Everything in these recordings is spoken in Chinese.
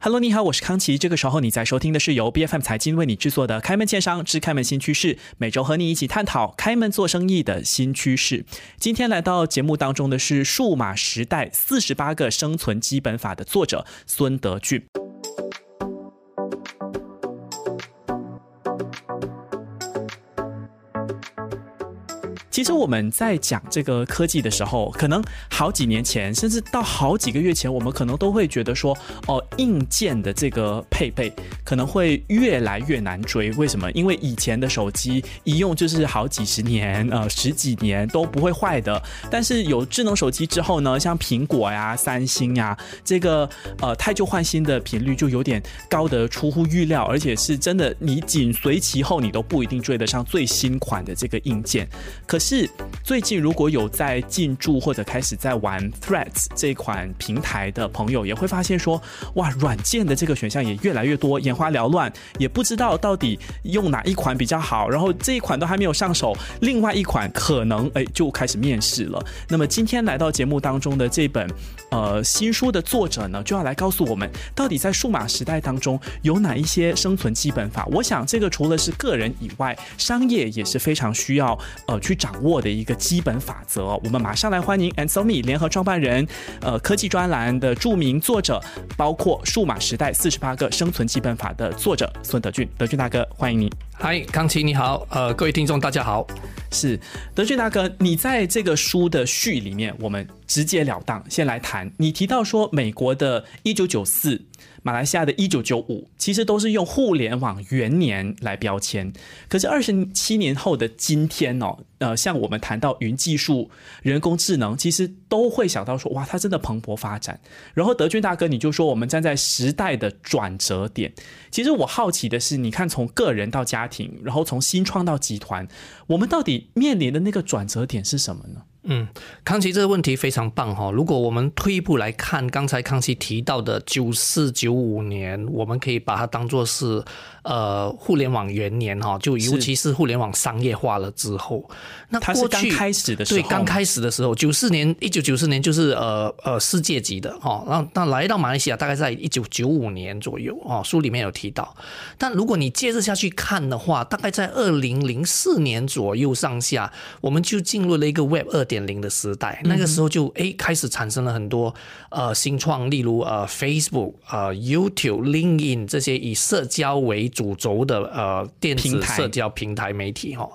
Hello，你好，我是康琪。这个时候你在收听的是由 B F M 财经为你制作的《开门见商之开门新趋势》，每周和你一起探讨开门做生意的新趋势。今天来到节目当中的是《数码时代四十八个生存基本法》的作者孙德俊。其实我们在讲这个科技的时候，可能好几年前，甚至到好几个月前，我们可能都会觉得说，哦，硬件的这个配备可能会越来越难追。为什么？因为以前的手机一用就是好几十年，呃，十几年都不会坏的。但是有智能手机之后呢，像苹果呀、三星呀，这个呃，太旧换新的频率就有点高得出乎预料，而且是真的，你紧随其后，你都不一定追得上最新款的这个硬件。可是。是最近如果有在进驻或者开始在玩 Threads 这款平台的朋友，也会发现说，哇，软件的这个选项也越来越多，眼花缭乱，也不知道到底用哪一款比较好。然后这一款都还没有上手，另外一款可能哎就开始面试了。那么今天来到节目当中的这本呃新书的作者呢，就要来告诉我们，到底在数码时代当中有哪一些生存基本法。我想这个除了是个人以外，商业也是非常需要呃去掌。握的一个基本法则，我们马上来欢迎 Ansomi 联合创办人，呃，科技专栏的著名作者，包括《数码时代四十八个生存基本法》的作者孙德俊，德俊大哥，欢迎你。嗨，康琪你好，呃，各位听众大家好。是德俊大哥，你在这个书的序里面，我们直截了当先来谈，你提到说美国的一九九四。马来西亚的一九九五，其实都是用互联网元年来标签。可是二十七年后的今天哦，呃，像我们谈到云技术、人工智能，其实都会想到说，哇，它真的蓬勃发展。然后德军大哥，你就说我们站在时代的转折点。其实我好奇的是，你看从个人到家庭，然后从新创到集团，我们到底面临的那个转折点是什么呢？嗯，康熙这个问题非常棒哈。如果我们退一步来看，刚才康熙提到的九四九五年，我们可以把它当做是呃互联网元年哈，就尤其是互联网商业化了之后，那过去开始的时候，对，刚开始的时候，九四年一九九四年就是呃呃世界级的哈。那那来到马来西亚大概在一九九五年左右哦，书里面有提到。但如果你接着下去看的话，大概在二零零四年左右上下，我们就进入了一个 Web 二点。零的时代，那个时候就哎开始产生了很多呃新创，例如呃 Facebook、呃 YouTube、LinkedIn 这些以社交为主轴的呃电子社交平台媒体哈。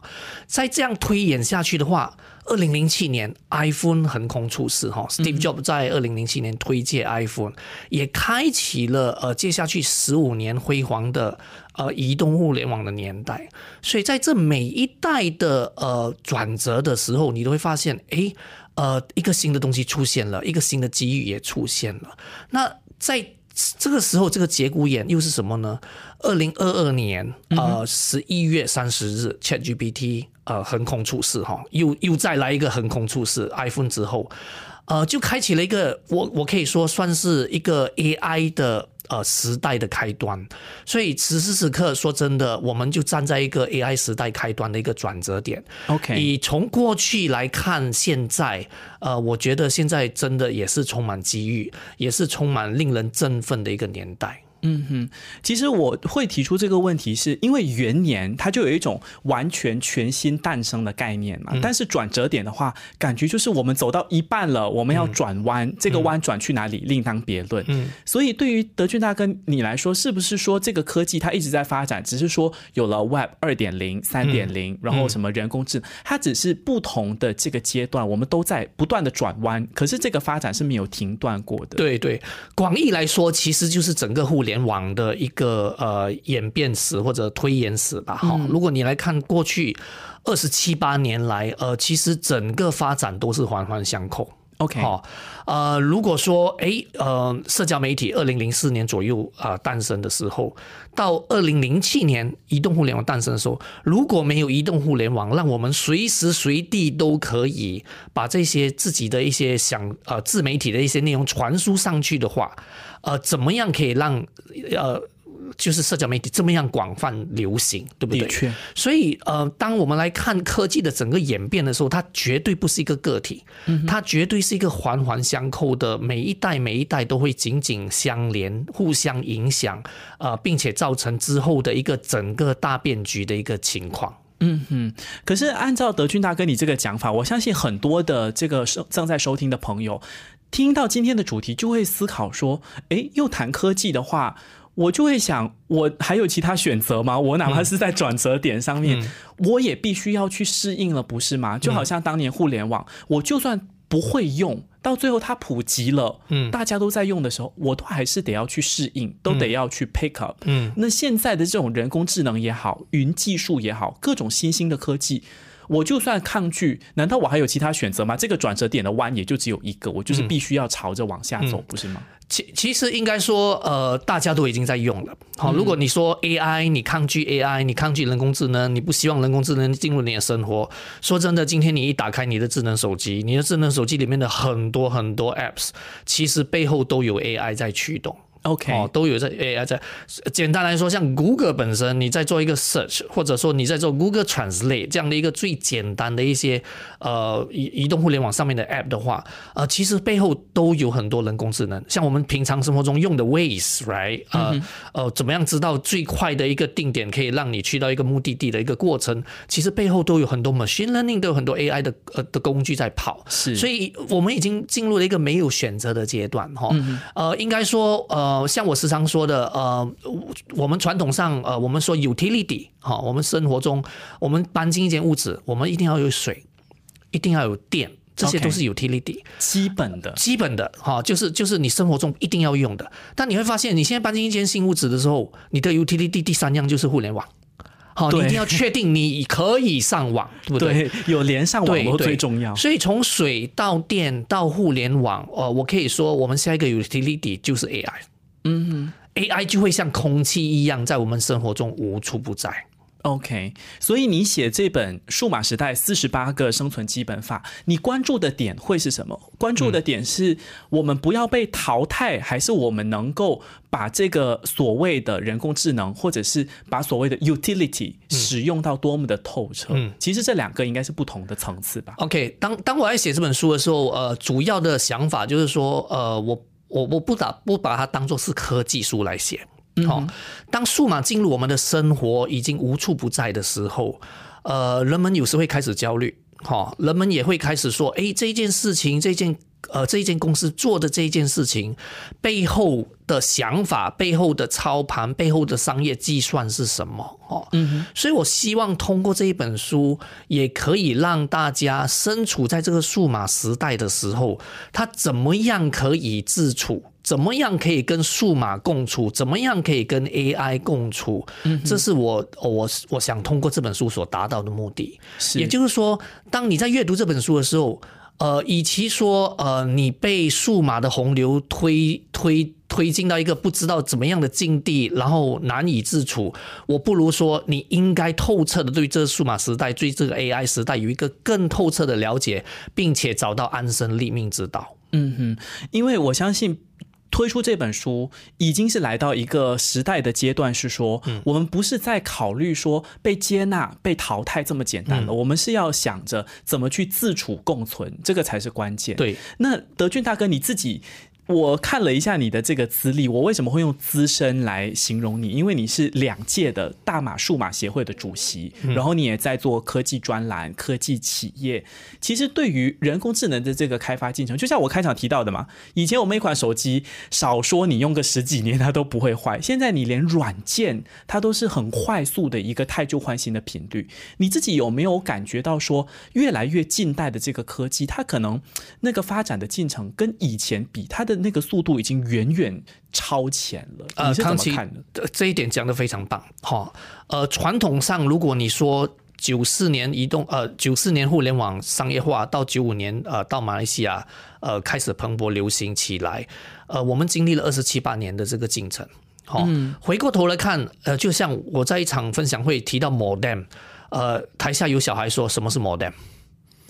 在这样推演下去的话，二零零七年 iPhone 横空出世哈，Steve Jobs 在二零零七年推介 iPhone，也开启了呃接下去十五年辉煌的。呃，移动互联网的年代，所以在这每一代的呃转折的时候，你都会发现，哎，呃，一个新的东西出现了，一个新的机遇也出现了。那在这个时候，这个节骨眼又是什么呢？二零二二年呃十一月三十日，ChatGPT 呃横空出世哈，又又再来一个横空出世，iPhone 之后，呃，就开启了一个我我可以说算是一个 AI 的。呃，时代的开端，所以此时此刻，说真的，我们就站在一个 AI 时代开端的一个转折点。OK，以从过去来看，现在，呃，我觉得现在真的也是充满机遇，也是充满令人振奋的一个年代。嗯哼，其实我会提出这个问题，是因为元年它就有一种完全全新诞生的概念嘛。但是转折点的话，感觉就是我们走到一半了，我们要转弯，这个弯转去哪里另当别论。嗯，所以对于德俊大哥你来说，是不是说这个科技它一直在发展，只是说有了 Web 二点零、三点零，然后什么人工智能，它只是不同的这个阶段，我们都在不断的转弯，可是这个发展是没有停断过的。对对，广义来说，其实就是整个互联。联网的一个呃演变史或者推演史吧，哈。如果你来看过去二十七八年来，呃，其实整个发展都是环环相扣。OK，好，呃，如果说，哎，呃，社交媒体二零零四年左右啊诞生的时候，到二零零七年移动互联网诞生的时候，如果没有移动互联网，让我们随时随地都可以把这些自己的一些想呃自媒体的一些内容传输上去的话。呃，怎么样可以让呃就是社交媒体这么样广泛流行，对不对？的确，所以呃，当我们来看科技的整个演变的时候，它绝对不是一个个体，它绝对是一个环环相扣的，每一代每一代都会紧紧相连，互相影响，呃，并且造成之后的一个整个大变局的一个情况。嗯哼，可是按照德军大哥你这个讲法，我相信很多的这个收正在收听的朋友，听到今天的主题就会思考说，诶，又谈科技的话，我就会想，我还有其他选择吗？我哪怕是在转折点上面，我也必须要去适应了，不是吗？就好像当年互联网，我就算不会用。到最后它普及了，嗯，大家都在用的时候，我都还是得要去适应，都得要去 pick up。嗯，那现在的这种人工智能也好，云技术也好，各种新兴的科技。我就算抗拒，难道我还有其他选择吗？这个转折点的弯也就只有一个，我就是必须要朝着往下走，不是吗？其其实应该说，呃，大家都已经在用了。好，如果你说 AI，你抗拒 AI，你抗拒人工智能，你不希望人工智能进入你的生活。说真的，今天你一打开你的智能手机，你的智能手机里面的很多很多 apps，其实背后都有 AI 在驱动。OK，哦，都有在 AI 在。简单来说，像 Google 本身，你在做一个 search，或者说你在做 Google Translate 这样的一个最简单的一些呃移移动互联网上面的 app 的话，呃，其实背后都有很多人工智能。像我们平常生活中用的 Waze，right？呃呃，怎么样知道最快的一个定点可以让你去到一个目的地的一个过程？其实背后都有很多 machine learning，都有很多 AI 的呃的工具在跑。是，所以我们已经进入了一个没有选择的阶段，哈。呃，应该说呃。呃，像我时常说的，呃，我们传统上，呃，我们说 utility，哈，我们生活中，我们搬进一间屋子，我们一定要有水，一定要有电，这些都是 utility，基本的，基本的，哈，就是就是你生活中一定要用的。但你会发现，你现在搬进一间新屋子的时候，你的 utility 第三样就是互联网，好，你一定要确定你可以上网，对不对？有连上网络最重要。所以从水到电到互联网，呃，我可以说，我们下一个 utility 就是 AI。嗯，AI 就会像空气一样，在我们生活中无处不在。OK，所以你写这本《数码时代四十八个生存基本法》，你关注的点会是什么？关注的点是我们不要被淘汰，还是我们能够把这个所谓的人工智能，或者是把所谓的 utility 使用到多么的透彻？嗯，其实这两个应该是不同的层次吧。OK，当当我在写这本书的时候，呃，主要的想法就是说，呃，我。我我不打不把它当做是科技书来写，好，当数码进入我们的生活已经无处不在的时候，呃，人们有时会开始焦虑，哈，人们也会开始说，哎，这件事情，这件。呃，这一间公司做的这一件事情背后的想法、背后的操盘、背后的商业计算是什么？哦，嗯，所以我希望通过这一本书，也可以让大家身处在这个数码时代的时候，他怎么样可以自处？怎么样可以跟数码共处？怎么样可以跟 AI 共处？嗯，这是我我我想通过这本书所达到的目的。是，也就是说，当你在阅读这本书的时候。呃，与其说呃，你被数码的洪流推推推进到一个不知道怎么样的境地，然后难以自处，我不如说你应该透彻的对这数码时代、对这个 AI 时代有一个更透彻的了解，并且找到安身立命之道。嗯哼，因为我相信。推出这本书已经是来到一个时代的阶段，是说，我们不是在考虑说被接纳、被淘汰这么简单了，我们是要想着怎么去自处共存，这个才是关键。对，那德俊大哥你自己。我看了一下你的这个资历，我为什么会用资深来形容你？因为你是两届的大马数码协会的主席，然后你也在做科技专栏、科技企业。其实对于人工智能的这个开发进程，就像我开场提到的嘛，以前我们一款手机少说你用个十几年它都不会坏，现在你连软件它都是很快速的一个太旧换新的频率。你自己有没有感觉到说，越来越近代的这个科技，它可能那个发展的进程跟以前比，它的那个速度已经远远超前了。呃，康琪，这一点讲的非常棒。哈，呃，传统上，如果你说九四年移动，呃，九四年互联网商业化到九五年，呃，到马来西亚，呃，开始蓬勃流行起来，呃，我们经历了二十七八年的这个进程。好，回过头来看，呃，就像我在一场分享会提到 modem，呃，台下有小孩说什么是 modem。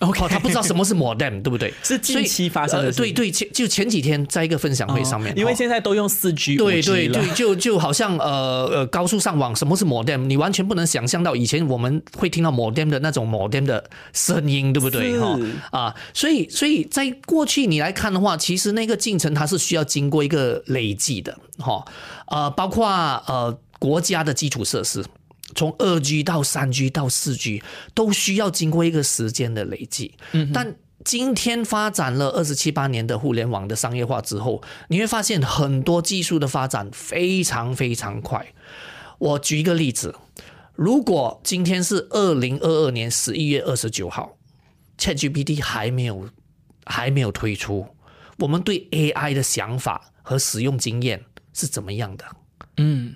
OK 哦他不知道什么是 modem，对不对？是近期发生的对对，前就前几天在一个分享会上面，哦因为哦现在都用四 G、对 5G 了对对，就就好像呃呃高速上网，什么是 modem？你完全不能想象到以前我们会听到 modem 的那种 modem 的声音，对不对？是哈啊，所以所以在过去你来看的话，其实那个进程它是需要经过一个累积的，哈呃，包括呃国家的基础设施。从二 G 到三 G 到四 G 都需要经过一个时间的累积，嗯但今天发展了二十七八年的互联网的商业化之后，你会发现很多技术的发展非常非常快。我举一个例子，如果今天是二零二二年十一月二十九号，ChatGPT 还没有还没有推出，我们对 AI 的想法和使用经验是怎么样的？嗯，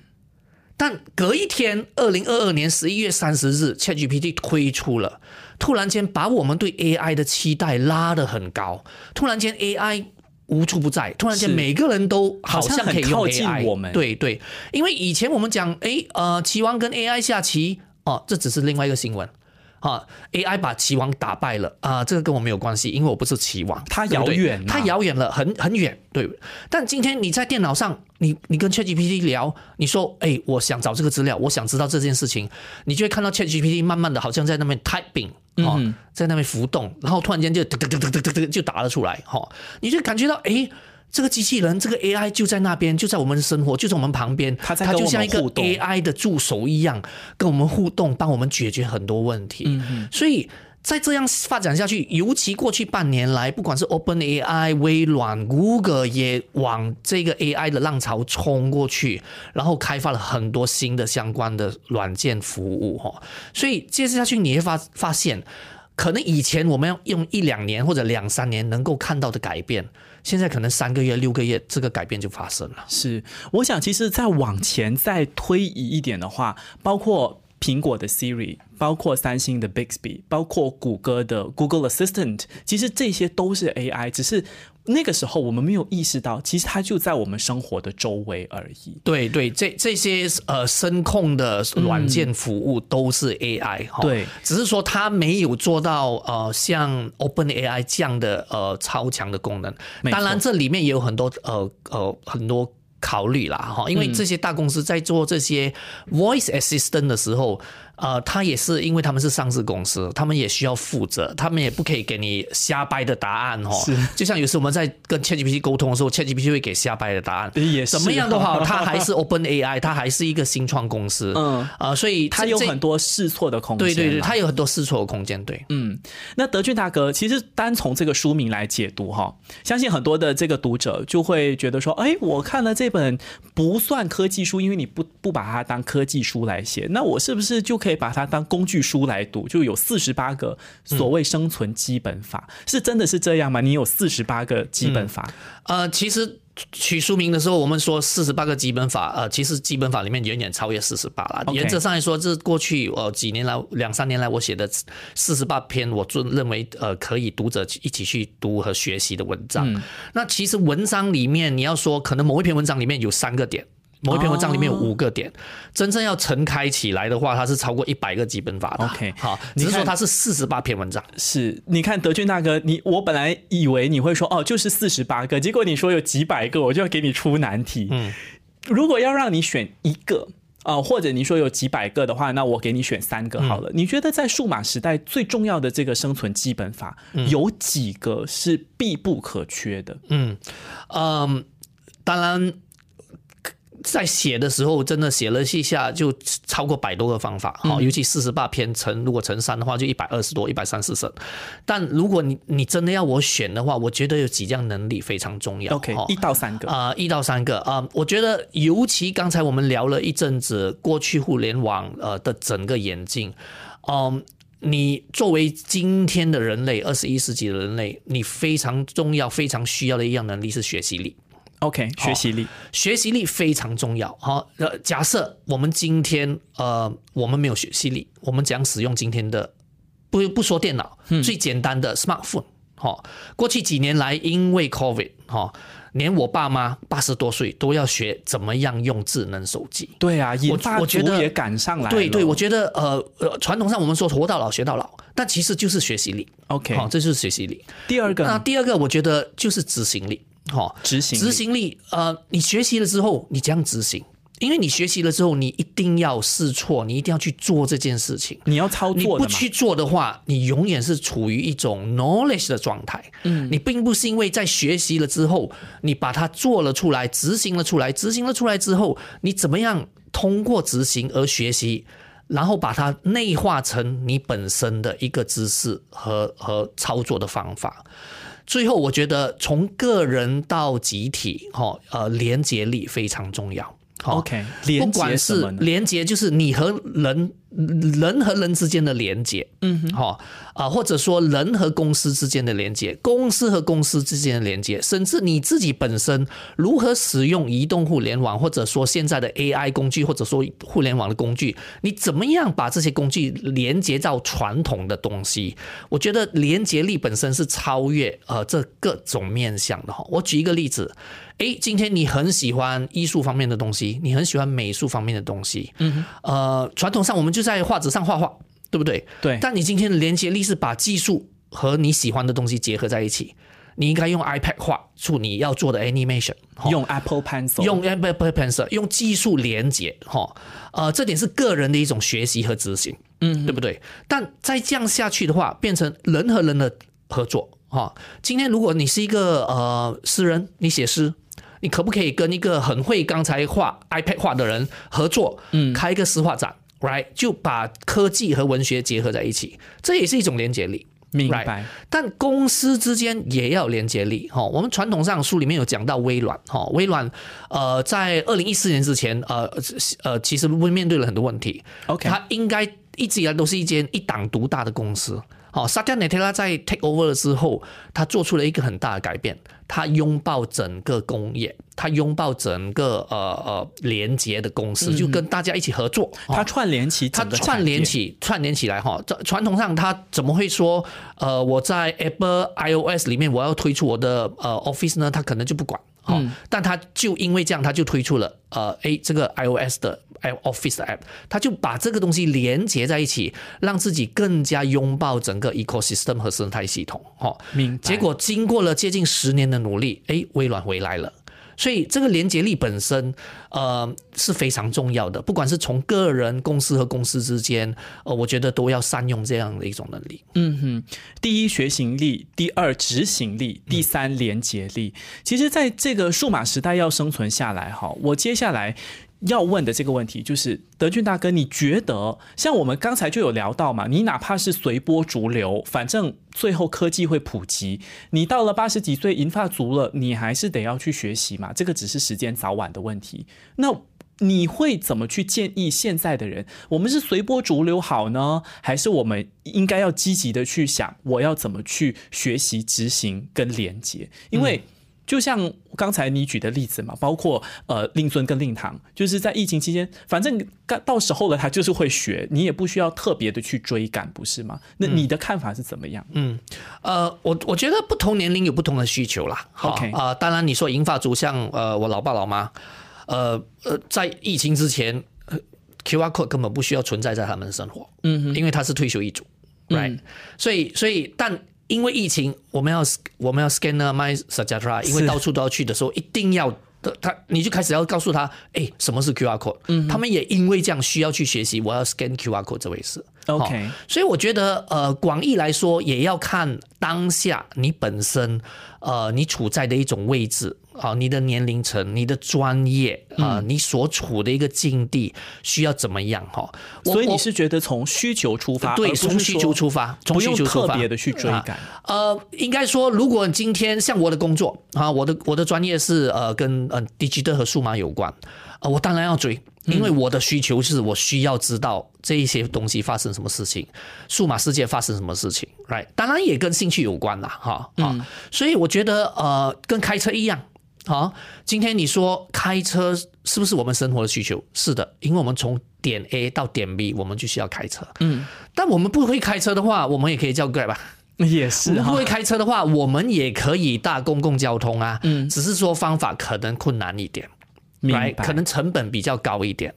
但隔一天，二零二二年十一月三十日，ChatGPT 推出了，突然间把我们对 AI 的期待拉得很高，突然间 AI 无处不在，突然间每个人都好像可以靠近 AI，我们。对对，因为以前我们讲，诶，呃，棋王跟 AI 下棋，哦，这只是另外一个新闻。啊，AI 把棋王打败了啊、这个跟我没有关系，因为我不是棋王，它对不对遥远啊它遥远了，很很远，对。但今天你在电脑上，你你跟 ChatGPT 聊，你说，哎，我想找这个资料，我想知道这件事情，你就会看到 ChatGPT 慢慢的好像在那边 typing，哦，嗯在那边浮动，然后突然间就噔噔噔噔噔噔噔就打了出来，哈、你就感觉到，哎。这个机器人，这个 AI 就在那边，就在我们的生活，就在我们旁边，它就像一个 AI 的助手一样，跟我们互动，帮我们解决很多问题。嗯所以再这样发展下去，尤其过去半年来，不管是 OpenAI、微软、Google 也往这个 AI 的浪潮冲过去，然后开发了很多新的相关的软件服务哈。所以接下去你会发发现，可能以前我们要用一两年或者两三年能够看到的改变，现在可能三个月、六个月，这个改变就发生了。是，我想其实再往前再推移一点的话，包括苹果的 Siri，包括三星的 Bixby，包括谷歌的 Google Assistant，其实这些都是 AI，只是那个时候我们没有意识到，其实它就在我们生活的周围而已。对对，这这些呃声控的软件服务都是 AI 哈、对只是说它没有做到呃像 OpenAI 这样的呃超强的功能。当然，这里面也有很多呃呃很多考虑啦哈，因为这些大公司在做这些 voice assistant 的时候。呃，他也是因为他们是上市公司，他们也需要负责，他们也不可以给你瞎掰的答案哦。就像有时我们在跟 ChatGPT 沟通的时候，ChatGPT 会给瞎掰的答案。也是怎么样都好，它还是 Open AI，它还是一个新创公司。嗯呃，所以它这这有很多试错的空间。对对对，它有很多试错的空间。对，嗯，那德俊大哥，其实单从这个书名来解读哈，相信很多的这个读者就会觉得说，哎，我看了这本不算科技书，因为你不不把它当科技书来写，那我是不是就可以把它当工具书来读？就有四十八个所谓生存基本法，是真的是这样吗？你有四十八个基本法？呃，其实取书名的时候，我们说四十八个基本法，呃，其实基本法里面远远超越四十八了。原则上来说，这过去呃几年来两三年来我写的四十八篇，我就认为呃可以读者一起去读和学习的文章。那其实文章里面你要说，可能某一篇文章里面有三个点。某一篇文章里面有五个点，真正要陈开起来的话，它是超过一百个基本法的。OK 好，只是说它是四十八篇文章。是，你看德俊大哥，你我本来以为你会说哦，就是四十八个，结果你说有几百个，我就要给你出难题。嗯，如果要让你选一个。啊、或者你说有几百个的话，那我给你选三个好了。你觉得在数码时代最重要的这个生存基本法，有几个是必不可缺的？嗯嗯，当然，在写的时候真的写了一下，就超过百多个方法哈、尤其四十八篇乘如果乘三的话，就一百二十多，一百三十省。但如果你你真的要我选的话，我觉得有几样能力非常重要。OK，一到三个。啊，一到三个啊、我觉得尤其刚才我们聊了一阵子过去互联网呃的整个演进，嗯。你作为今天的人类，二十一世纪的人类，你非常重要、非常需要的一样能力是学习力。OK，学习力。学习力非常重要。好，呃，假设我们今天呃我们没有学习力，我们讲使用今天的不不说电脑，最简单的 smartphone。哈、过去几年来，因为 COVID 哈、连我爸妈八十多岁都要学怎么样用智能手机。对啊，研发我觉得也赶上来了。对对，我觉得呃呃，传统上我们说活到老学到老，但其实就是学习力。OK。好、这就是学习力。第二个那第二个，我觉得就是执行力。好、执行执行力，呃，你学习了之后，你怎样执行，因为你学习了之后，你一定要试错，你一定要去做这件事情。你要操作你。不去做的话，你永远是处于一种 knowledge 的状态。嗯，你并不是因为在学习了之后，你把它做了出来，执行了出来，执行了出来之后，你怎么样通过执行而学习，然后把它内化成你本身的一个知识和和操作的方法。最后，我觉得从个人到集体，哈，呃，连接力非常重要。好 OK，连不管是？连接，就是你和人人和人之间的连接，嗯哼，好啊，或者说人和公司之间的连接，公司和公司之间的连接，甚至你自己本身如何使用移动互联网，或者说现在的 AI 工具，或者说互联网的工具，你怎么样把这些工具连接到传统的东西？我觉得连接力本身是超越呃这各种面向的哈。我举一个例子，诶，今天你很喜欢艺术方面的东西，你很喜欢美术方面的东西，嗯，呃，传统上我们就在画纸上画画，对不对？对，但你今天的连接力是把技术和你喜欢的东西结合在一起，你应该用 iPad 画出你要做的 animation，用 Apple Pencil，用 Apple Pencil 用技术连接哈，呃，这点是个人的一种学习和执行，嗯，对不对？但再这样下去的话，变成人和人的合作哈。今天如果你是一个呃诗人，你写诗。你可不可以跟一个很会刚才画 iPad 画的人合作，嗯，开一个诗画展，right？就把科技和文学结合在一起，这也是一种连接力。明 Right 白。但公司之间也要连接力哈。我们传统上书里面有讲到微软哈，微软呃在二零一四年之前呃呃其实面对了很多问题。OK 它应该一直以来都是一间一党独大的公司。好，萨蒂亚内特拉在 take over 了之后，他做出了一个很大的改变，他拥抱整个工业，他拥抱整个呃呃连接的公司，就跟大家一起合作。他串联起他串联，起串联起来哈，这传统上他怎么会说呃我在 Apple iOS 里面我要推出我的呃 Office 呢？他可能就不管哈，嗯但他就因为这样，他就推出了呃诶这个 iOS 的 Office 的 App，他就把这个东西连接在一起，让自己更加拥抱整个 ecosystem 和生态系统哈。明白。结果经过了接近十年的努力，诶，微软回来了。所以这个连接力本身，呃，是非常重要的。不管是从个人、公司和公司之间，呃，我觉得都要善用这样的一种能力。嗯哼第一学习力，第二执行力，第三连接力。其实，在这个数码时代要生存下来，哈，我接下来。要问的这个问题就是，德俊大哥，你觉得像我们刚才就有聊到嘛？你哪怕是随波逐流，反正最后科技会普及，你到了八十几岁银发族了，你还是得要去学习嘛。这个只是时间早晚的问题。那你会怎么去建议现在的人？我们是随波逐流好呢，还是我们应该要积极的去想，我要怎么去学习、执行跟连接？因为就像刚才你举的例子嘛，包括呃令尊跟令堂，就是在疫情期间，反正到到时候了，他就是会学，你也不需要特别的去追赶，不是吗？那你的看法是怎么样？嗯呃，我我觉得不同年龄有不同的需求啦。好 OK 啊、当然你说银发族像呃我老爸老妈，呃呃，在疫情之前、呃 QR code 根本不需要存在在他们的生活，嗯，因为他是退休一族，right？、所以所以但。因为疫情，我们要我们要 scan my s a j a t r a 因为到处都要去的时候，一定要的他你就开始要告诉他，哎，什么是 QR code？、他们也因为这样需要去学习，我要 scan QR code 这回事。OK 好所以我觉得，呃，广义来说，也要看当下你本身，呃，你处在的一种位置啊、你的年龄层、你的专业啊、你所处的一个境地需要怎么样哈？我所以你是觉得从需求出发，对从需求出发，从需求出发特别的去追赶。呃，应该说，如果今天像我的工作啊，我的我的专业是呃跟呃 digital 和数码有关，呃，我当然要追，因为我的需求是我需要知道这一些东西发生什么事情，数码世界发生什么事情，right？当然也跟兴趣有关啦，哈啊，所以我觉得呃，跟开车一样。好，今天你说开车是不是我们生活的需求？是的，因为我们从点 A 到点 B，我们就需要开车。嗯，但我们不会开车的话，我们也可以叫 Grab 吧。也是哈不会开车的话，我们也可以搭公共交通啊，嗯，只是说方法可能困难一点，明 right？白可能成本比较高一点，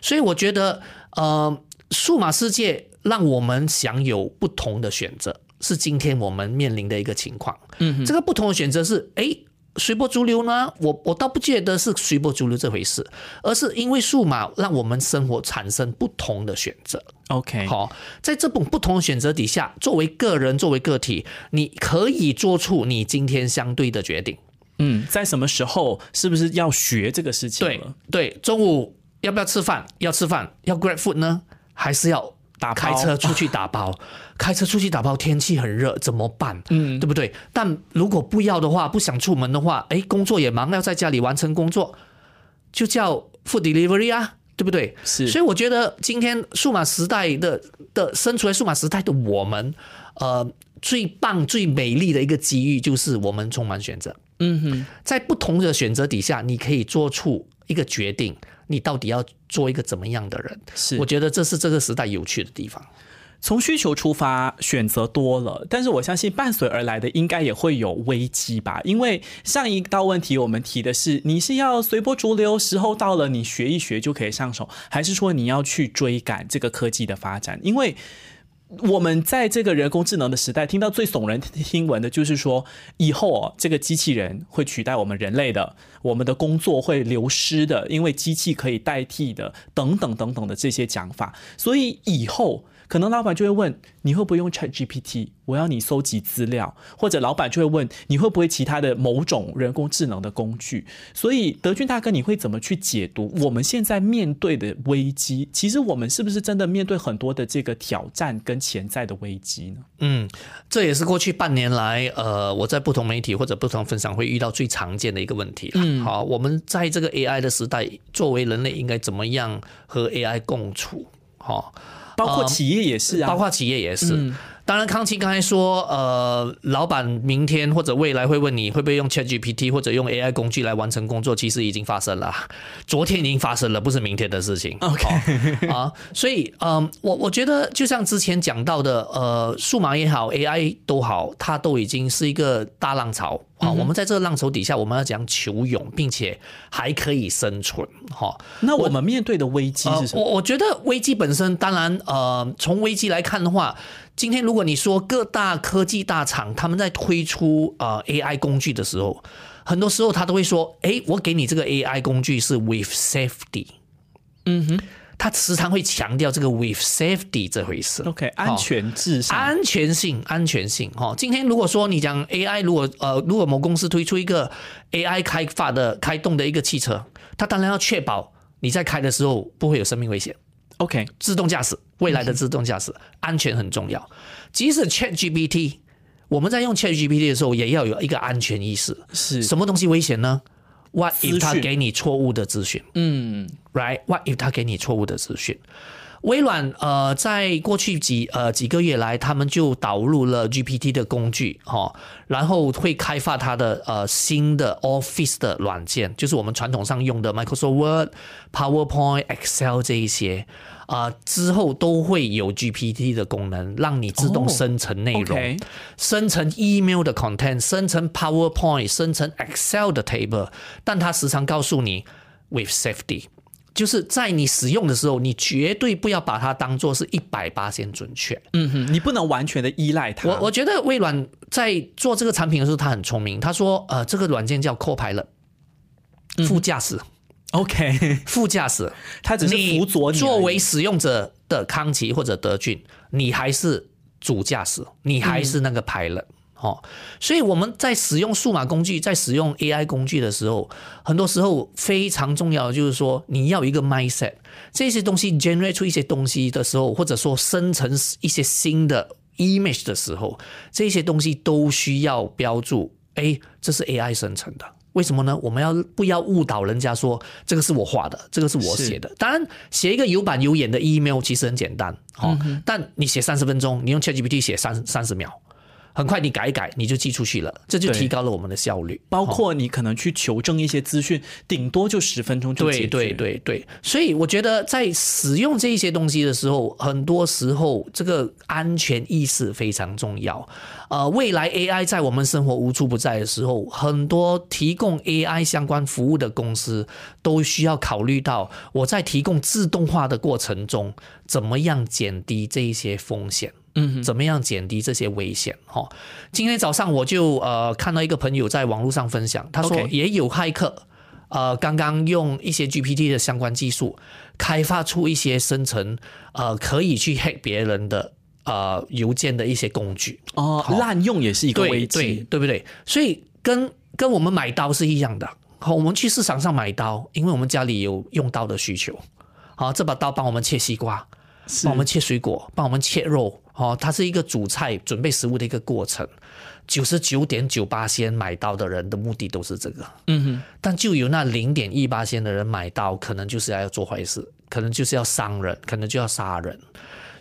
所以我觉得，呃，数码世界让我们享有不同的选择，是今天我们面临的一个情况。嗯，这个不同的选择是，诶，随波逐流呢？我我倒不觉得是随波逐流这回事，而是因为数码让我们生活产生不同的选择。OK，好，在这种不同的选择底下，作为个人，作为个体，你可以做出你今天相对的决定。嗯，在什么时候是不是要学这个事情对了？对，中午要不要吃饭？要吃饭，要 Grab Food 呢，还是要打开车出去打包？开车出去打包，天气很热，怎么办？嗯，对不对？但如果不要的话，不想出门的话，哎，工作也忙，要在家里完成工作，就叫 Food Delivery 啊。对不对？是所以我觉得今天数码时代的的身处在数码时代的我们，呃，最棒、最美丽的一个机遇就是我们充满选择。嗯哼，在不同的选择底下，你可以做出一个决定，你到底要做一个怎么样的人？是我觉得这是这个时代有趣的地方。从需求出发，选择多了，但是我相信伴随而来的应该也会有危机吧？因为上一道问题我们提的是，你是要随波逐流，时候到了你学一学就可以上手，还是说你要去追赶这个科技的发展？因为我们在这个人工智能的时代，听到最耸人听闻的就是说，以后哦，这个机器人会取代我们人类的，我们的工作会流失的，因为机器可以代替的，等等等等的这些讲法。所以以后可能老板就会问，你会不会用 Chat GPT？我要你搜集资料，或者老板就会问，你会不会其他的某种人工智能的工具？所以德军大哥，你会怎么去解读我们现在面对的危机？其实我们是不是真的面对很多的这个挑战跟潜在的危机呢？嗯，这也是过去半年来，呃，我在不同媒体或者不同分享会遇到最常见的一个问题。嗯，好，我们在这个 AI 的时代，作为人类应该怎么样和 AI 共处？好、包括企业也是啊，包括企业也是。当然，康熙刚才说，呃，老板明天或者未来会问你会不会用 ChatGPT 或者用 AI 工具来完成工作，其实已经发生了，昨天已经发生了，不是明天的事情。OK 啊，所以，嗯、我我觉得就像之前讲到的，呃，数码也好，AI 都好，它都已经是一个大浪潮啊。我们在这个浪潮底下，我们要讲求勇，并且还可以生存，哈、那我们面对的危机是什么？呃我我觉得危机本身，当然，呃，从危机来看的话，今天如果你说各大科技大厂他们在推出呃 AI 工具的时候，很多时候他都会说，诶，我给你这个 AI 工具是 with safety，嗯哼他时常会强调这个 with safety 这回事。，OK，安全至上。安全性，安全性哈、哦。今天如果说你讲 AI，如果呃，如果某公司推出一个 AI 开发的开动的一个汽车，它当然要确保你在开的时候不会有生命危险。OK，自动驾驶，未来的自动驾驶、安全很重要。即使 ChatGPT，我们在用 ChatGPT 的时候，也要有一个安全意识。是什么东西危险呢？What if 他给你错误的资讯嗯，？Right？What if 他给你错误的资讯？微软呃，在过去几呃几个月来，他们就导入了 GPT 的工具哈、哦，然后会开发它的呃新的 Office 的软件，就是我们传统上用的 Microsoft Word、PowerPoint、Excel 这一些啊、之后都会有 GPT 的功能，让你自动哦生成内容。生成 email 的 content，生成 PowerPoint，生成 Excel 的 table，但它时常告诉你 with safety，就是在你使用的时候，你绝对不要把它当做是一百八先准确。嗯哼，你不能完全的依赖它。我我觉得微软在做这个产品的时候，他很聪明。他说，呃，这个软件叫 Copilot，副驾驶，OK，副驾驶，它只是辅佐你。作为使用者的康奇或者德俊，你还是主驾驶，你还是那个 pilot。哦，所以我们在使用数码工具，在使用 AI 工具的时候，很多时候非常重要的就是说，你要一个 mindset，这些东西 generate 出一些东西的时候，或者说生成一些新的 image 的时候，这些东西都需要标注，哎，这是 AI 生成的。为什么呢？我们要不要误导人家说这个是我画的，这个是我写的？当然，写一个有板有眼的 email 其实很简单，哦，但你写三十分钟，你用 ChatGPT 写三三十秒，很快你改一改你就寄出去了，这就提高了我们的效率。包括你可能去求证一些资讯，顶多就十分钟就解决。对对对对，所以我觉得在使用这一些东西的时候，很多时候这个安全意识非常重要。呃，未来 AI 在我们生活无处不在的时候，很多提供 AI 相关服务的公司都需要考虑到，我在提供自动化的过程中，怎么样减低这一些风险。嗯，怎么样减低这些危险？哈，今天早上我就呃看到一个朋友在网络上分享，他说也有骇客。呃，刚刚用一些 GPT 的相关技术，开发出一些生成呃可以去 hack 别人的呃邮件的一些工具，哦，滥用也是一个危对对机。对不对？所以跟跟我们买刀是一样的。好，我们去市场上买刀，因为我们家里有用刀的需求。好，这把刀帮我们切西瓜，帮我们切水果，帮我们切肉。哦，它是一个煮菜、准备食物的一个过程。九十九点九八先买到的人的目的都是这个，嗯哼，但就有那零点一八先的人买到，可能就是要做坏事，可能就是要伤人，可能就要杀人。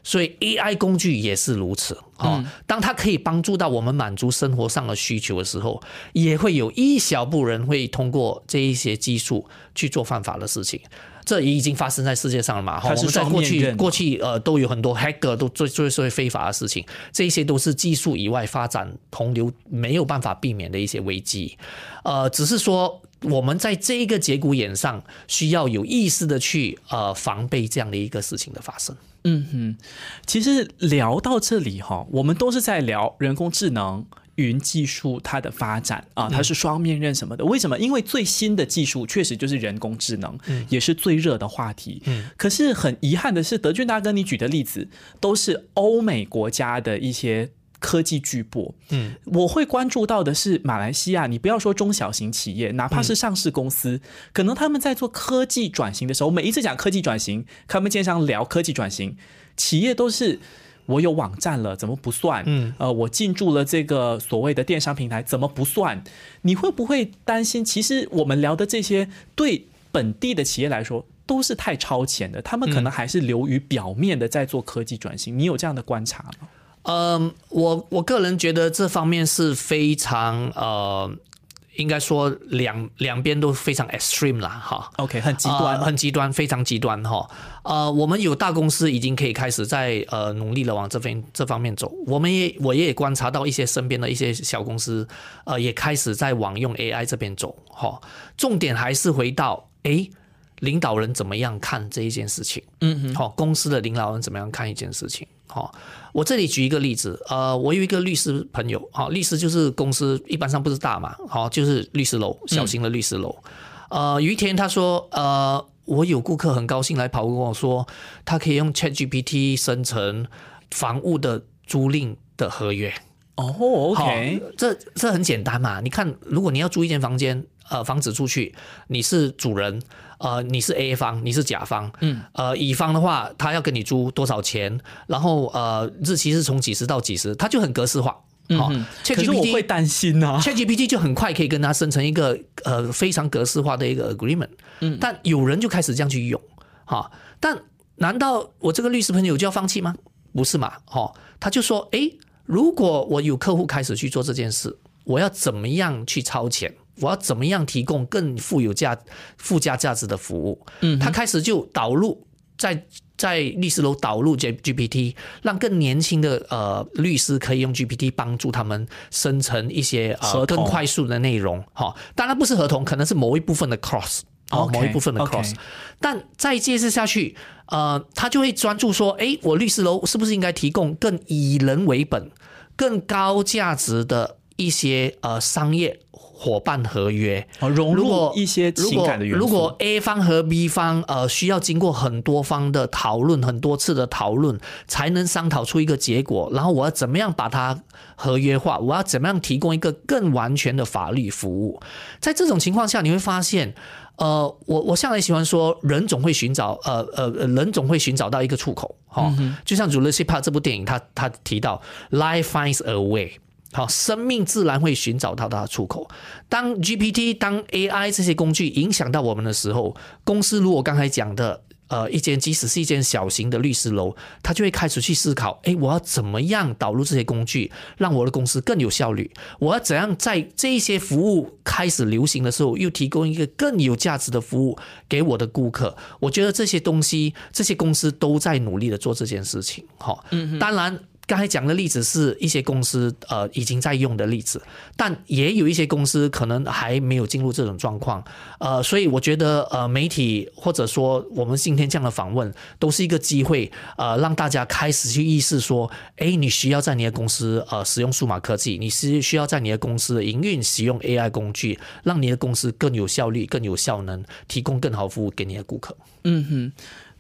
所以 AI 工具也是如此哦。当它可以帮助到我们满足生活上的需求的时候，也会有一小部分人会通过这一些技术去做犯法的事情。这也已经发生在世界上了嘛？哈我们在过去过去呃都有很多 hacker 都做做做非法的事情，这些都是技术以外发展同流没有办法避免的一些危机。呃，只是说我们在这一个节骨眼上，需要有意识的去呃防备这样的一个事情的发生。嗯哼其实聊到这里哈，我们都是在聊人工智能、云技术它的发展啊，它是双面刃什么的。为什么？因为最新的技术确实就是人工智能，也是最热的话题。可是很遗憾的是，德俊大哥你举的例子都是欧美国家的一些。科技巨擘，嗯，我会关注到的是马来西亚。你不要说中小型企业，哪怕是上市公司，可能他们在做科技转型的时候，每一次讲科技转型，他们经常聊科技转型，企业都是我有网站了，怎么不算？嗯，呃，我进驻了这个所谓的电商平台，怎么不算？你会不会担心？其实我们聊的这些，对本地的企业来说。都是太超前的，他们可能还是流于表面的在做科技转型。你有这样的观察吗？嗯，我我个人觉得这方面是非常呃，应该说两两边都非常 extreme 啦，哈。OK，很极端，呃很极端，非常极端哈。呃，我们有大公司已经可以开始在呃努力的往这边这方面走。我们也我也观察到一些身边的一些小公司，呃，也开始在往用 AI 这边走哈。重点还是回到诶。领导人怎么样看这一件事情？嗯哼，好，公司的领导人怎么样看一件事情？好，我这里举一个例子，呃，我有一个律师朋友，好，律师就是公司一般上不是大嘛，好，就是律师楼，小型的律师楼。呃，有一天他说，呃，我有顾客很高兴来跑跟我说，他可以用 ChatGPT 生成房屋的租赁的合约。哦好，OK，这这很简单嘛。你看，如果你要租一间房间，呃，房子出去，你是主人，呃，你是 A 方，你是甲方，嗯，呃，乙方的话，他要跟你租多少钱，然后呃，日期是从几十到几十，他就很格式化。好、嗯可是我会担心啊呐、ChatGPT 就很快可以跟他生成一个呃非常格式化的一个 agreement，嗯，但有人就开始这样去用，哈，但难道我这个律师朋友就要放弃吗？不是嘛，哈，他就说，诶，如果我有客户开始去做这件事，我要怎么样去超前？我要怎么样提供更富有价、附加价值的服务？嗯，他开始就导入在在律师楼导入 G GPT，让更年轻的呃律师可以用 GPT 帮助他们生成一些呃更快速的内容。哈、当然不是合同，可能是某一部分的 cross。哦某一部分的 cross，但再接着下去，呃，他就会专注说，诶，我律师楼是不是应该提供更以人为本、更高价值的一些呃商业伙伴合约？哦，融入如果一些情感的元素。如果 A 方和 B 方呃需要经过很多方的讨论，很多次的讨论，才能商讨出一个结果，然后我要怎么样把它合约化？我要怎么样提供一个更完全的法律服务？在这种情况下，你会发现。呃，我我向来喜欢说，人总会寻找，呃呃，呃人总会寻找到一个出口，哈、就像《Jurassic Park》这部电影，他他提到，life finds a way，好，生命自然会寻找到它的出口。当 GPT、当 AI 这些工具影响到我们的时候，公司如果刚才讲的。呃一间即使是一间小型的律师楼，他就会开始去思考：哎，我要怎么样导入这些工具，让我的公司更有效率？我要怎样在这些服务开始流行的时候，又提供一个更有价值的服务给我的顾客？我觉得这些东西，这些公司都在努力的做这件事情。哈，嗯，当然。刚才讲的例子是一些公司呃已经在用的例子，但也有一些公司可能还没有进入这种状况，呃，所以我觉得呃媒体或者说我们今天这样的访问都是一个机会，呃，让大家开始去意识说，哎，你需要在你的公司呃使用数码科技，你是需要在你的公司营运使用 AI 工具，让你的公司更有效率、更有效能，提供更好服务给你的顾客。嗯哼。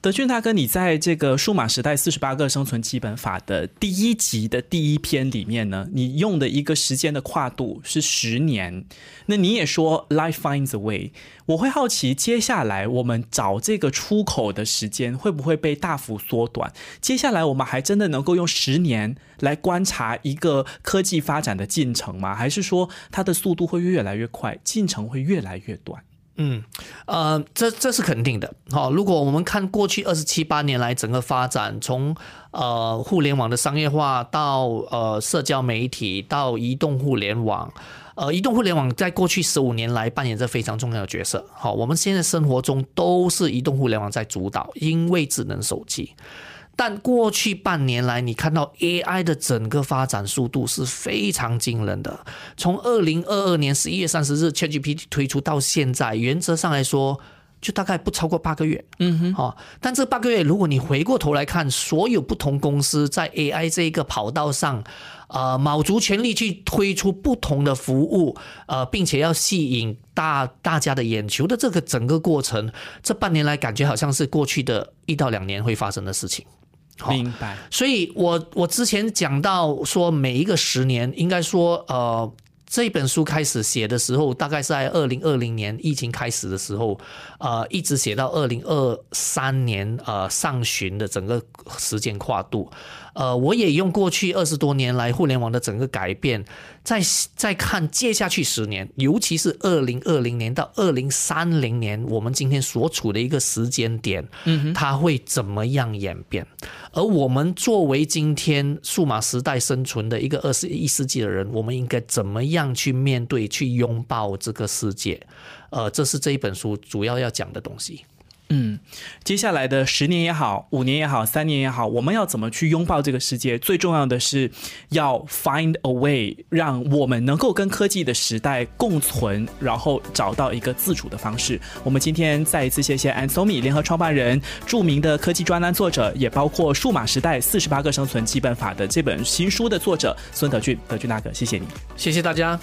德俊大哥，你在这个数码时代四十八个生存基本法的第一集的第一篇里面呢，你用的一个时间的跨度是十年。那你也说 life finds a way，我会好奇，接下来我们找这个出口的时间会不会被大幅缩短？接下来我们还真的能够用十年来观察一个科技发展的进程吗？还是说它的速度会越来越快，进程会越来越短？嗯，呃，这这是肯定的。好，如果我们看过去二十七八年来整个发展，从呃互联网的商业化到呃社交媒体到移动互联网，呃，移动互联网在过去十五年来扮演着非常重要的角色。好，我们现在生活中都是移动互联网在主导，因为智能手机。但过去半年来，你看到 AI 的整个发展速度是非常惊人的。从二零二二年十一月三十日 ChatGPT 推出到现在，原则上来说，就大概不超过八个月。嗯哼，哦。但这八个月，如果你回过头来看，所有不同公司在 AI 这一个跑道上，呃，卯足全力去推出不同的服务，呃，并且要吸引大大家的眼球的这个整个过程，这半年来感觉好像是过去的一到两年会发生的事情。明白，所以我我之前讲到说，每一个十年，应该说，呃，这本书开始写的时候，大概是在二零二零年疫情开始的时候，呃，一直写到二零二三年，呃，上旬的整个时间跨度。呃，我也用过去二十多年来互联网的整个改变，在在看接下去十年，尤其是二零二零年到二零三零年，我们今天所处的一个时间点，嗯，它会怎么样演变？而我们作为今天数码时代生存的一个二十一世纪的人，我们应该怎么样去面对、去拥抱这个世界？呃，这是这一本书主要要讲的东西。嗯，接下来的十年也好，五年也好，三年也好，我们要怎么去拥抱这个世界？最重要的是要 find a way，让我们能够跟科技的时代共存，然后找到一个自主的方式。我们今天再一次谢谢 Ansomi 联合创办人、著名的科技专栏作者，也包括《数码时代四十八个生存基本法》的这本新书的作者孙德俊，德俊大哥，谢谢你，谢谢大家。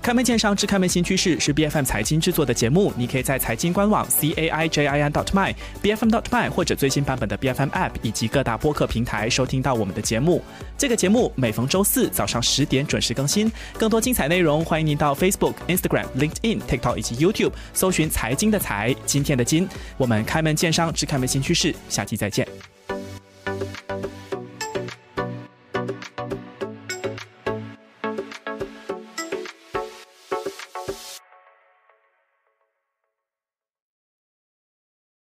开门见山之开门新趋势是 B F M 财经制作的节目，你可以在财经官网 c a i j i n dot my b f m dot my 或者最新版本的 B F M App 以及各大播客平台收听到我们的节目。这个节目每逢周四早上十点准时更新，更多精彩内容欢迎您到 Facebook、Instagram、LinkedIn、TikTok 以及 YouTube 搜寻财经的财，今天的金。我们开门见山之开门新趋势，下期再见。